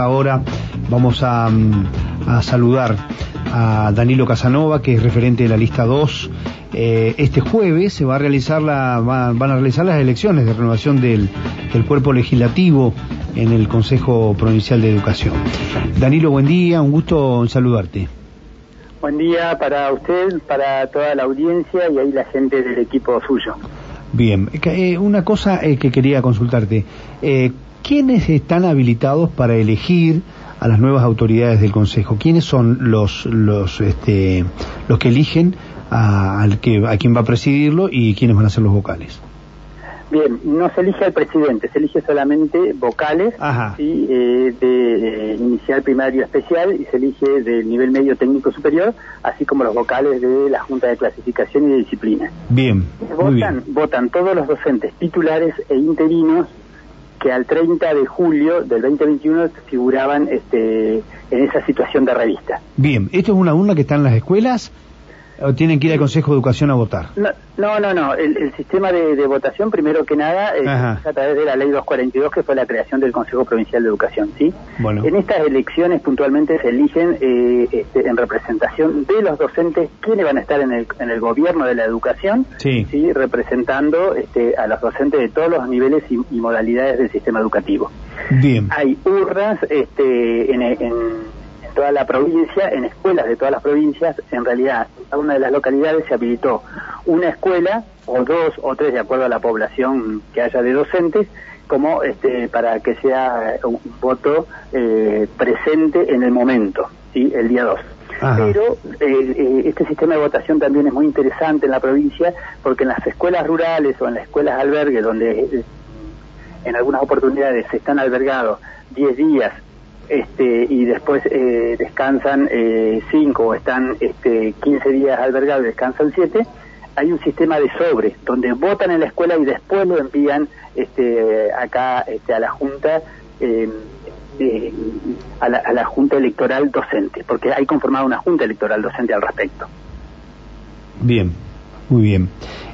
Ahora vamos a, mm, a saludar a Danilo Casanova, que es referente de la lista 2. Eh, este jueves se va a realizar la, va- van a realizar las elecciones de renovación del, del cuerpo legislativo en el Consejo Provincial de Educación. Danilo, buen día, un gusto saludarte. Buen día para usted, para toda la audiencia y ahí la gente del equipo suyo. Bien, eh, una cosa eh, que quería consultarte. ¿Quiénes están habilitados para elegir a las nuevas autoridades del Consejo? ¿Quiénes son los los este, los que eligen a, al que a quien va a presidirlo y quiénes van a ser los vocales? Bien, no se elige al presidente, se elige solamente vocales. ¿sí? eh, de eh, inicial, primario, especial y se elige del nivel medio técnico superior, así como los vocales de la Junta de Clasificación y de Disciplina. Bien, muy Votan, bien. votan todos los docentes titulares e interinos que al 30 de julio del 2021 figuraban este, en esa situación de revista. Bien, ¿esto es una urna que está en las escuelas o tienen que ir al Consejo de Educación a votar? No, no, no, no. El, el sistema de, de votación, primero que nada, Ajá. es a través de la ley 242, que fue la creación del Consejo Provincial de Educación, ¿sí? Bueno. En estas elecciones puntualmente se eligen eh, este, en representación de los docentes quienes van a estar en el, en el gobierno de la educación, Sí. representando este, a los docentes de todos los niveles y, y modalidades del sistema educativo. Bien, Hay urnas este, en, en- toda la provincia, en escuelas de todas las provincias. En realidad, cada una de las localidades se habilitó una escuela, o dos o tres, de acuerdo a la población que haya de docentes, como este, para que sea un voto eh, presente en el momento, ¿sí? el día 2. Ajá. Pero eh, eh, este sistema de votación también es muy interesante en la provincia porque en las escuelas rurales o en las escuelas albergue donde eh, en algunas oportunidades se están albergados 10 días este, y después eh, descansan 5 o están este, 15 días albergados y descansan 7, hay un sistema de sobre donde votan en la escuela y después lo envían este, acá este, a la Junta. eh, eh, a, la, a la Junta Electoral Docente, porque hay conformada una Junta Electoral Docente al respecto. bien, muy bien.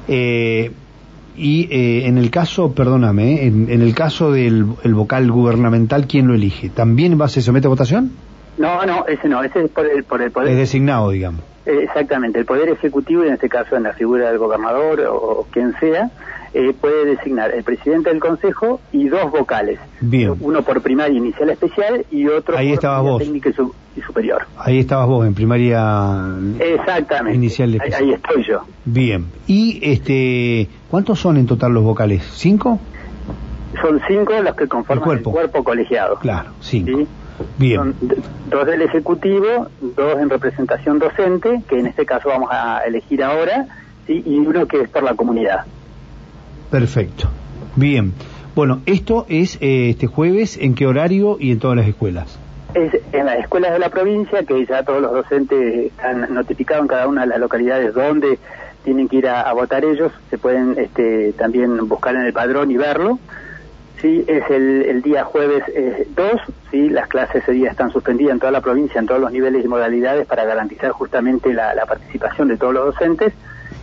Eh, y eh, en el caso, perdóname, eh, en, en el caso del el vocal gubernamental, ¿quién lo elige? ¿También va, se somete a votación? No, no, ese no, ese es por el, por el poder. Es designado, digamos. Eh, Exactamente, el Poder Ejecutivo, y en este caso en la figura del gobernador o, o quien sea, eh, puede designar el presidente del Consejo y dos vocales. Bien. Uno por primaria inicial especial y otro Ahí por vos. técnica y, su- y superior. Ahí estabas vos, en primaria Exactamente. inicial de ahí, especial. ahí estoy yo. Bien. ¿Y este cuántos son en total los vocales? ¿Cinco? Son cinco los que conforman El cuerpo, colegiado. Claro, cinco. ¿sí? Bien. Son dos del Ejecutivo, dos en representación docente, que en este caso vamos a elegir ahora, ¿sí? y uno que es por la comunidad. Perfecto. Bien. Bueno, esto es eh, este jueves, ¿en qué horario y en todas las escuelas? Es en las escuelas de la provincia, que ya todos los docentes están notificados en cada una de las localidades donde tienen que ir a, a votar ellos, se pueden este, también buscar en el padrón y verlo. Sí, es el, el día jueves 2, sí, las clases ese día están suspendidas en toda la provincia, en todos los niveles y modalidades para garantizar justamente la, la participación de todos los docentes.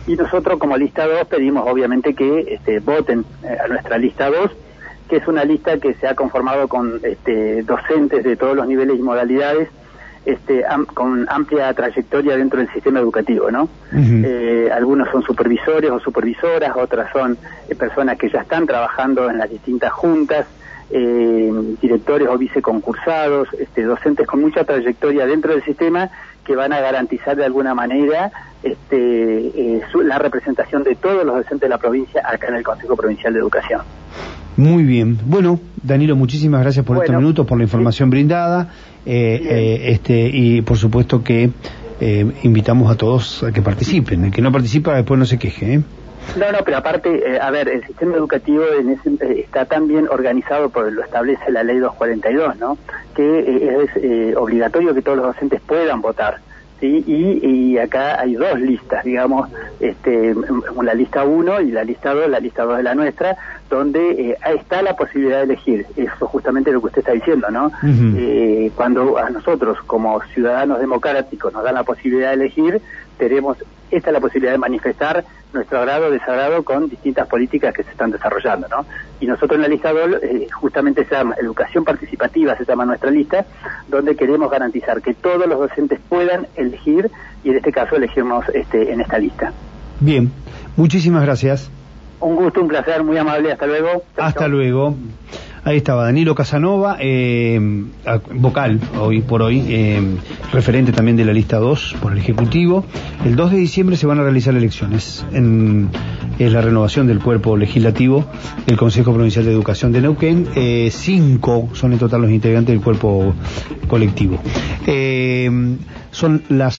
Y nosotros como lista 2 pedimos obviamente que este, voten eh, a nuestra lista 2, que es una lista que se ha conformado con este, docentes de todos los niveles y modalidades, este, am- con amplia trayectoria dentro del sistema educativo, ¿no? Eh, algunos son supervisores o supervisoras, otras son eh, personas que ya están trabajando en las distintas juntas, eh, directores o viceconcursados, este, docentes con mucha trayectoria dentro del sistema que van a garantizar de alguna manera este, eh, su- la representación de todos los docentes de la provincia acá en el Consejo Provincial de Educación. Muy bien. Bueno, Danilo, muchísimas gracias por estos minutos, por la información brindada. eh, eh, este Y por supuesto que eh, invitamos a todos a que participen. El que no participa después no se queje. ¿eh? No, no, pero aparte, eh, a ver, el sistema educativo en ese- está tan bien organizado, por lo establece la ley 242, ¿no? Que es eh, obligatorio que todos los docentes puedan votar. ¿Sí? Y, y acá hay dos listas, digamos, este, m- m- la lista 1 y la lista 2, la lista 2 de la nuestra, donde eh, está la posibilidad de elegir. Eso justamente lo que usted está diciendo, ¿no? Eh, cuando a nosotros, como ciudadanos democráticos, nos dan la posibilidad de elegir, tenemos esta es la posibilidad de manifestar nuestro agrado o desagrado con distintas políticas que se están desarrollando, ¿no? Y nosotros en la lista DOL, eh, justamente se llama Educación Participativa, se llama nuestra lista, donde queremos garantizar que todos los docentes puedan elegir, y en este caso elegimos este, en esta lista. Bien, muchísimas gracias. Un gusto, un placer, muy amable, hasta luego. Hasta luego. Ahí estaba Danilo Casanova, eh, vocal hoy por hoy, eh, referente también de la lista 2 por el Ejecutivo. El 2 de diciembre se van a realizar elecciones. En, es la renovación del cuerpo legislativo del Consejo Provincial de Educación de Neuquén. Eh, cinco son en total los integrantes del cuerpo colectivo. son las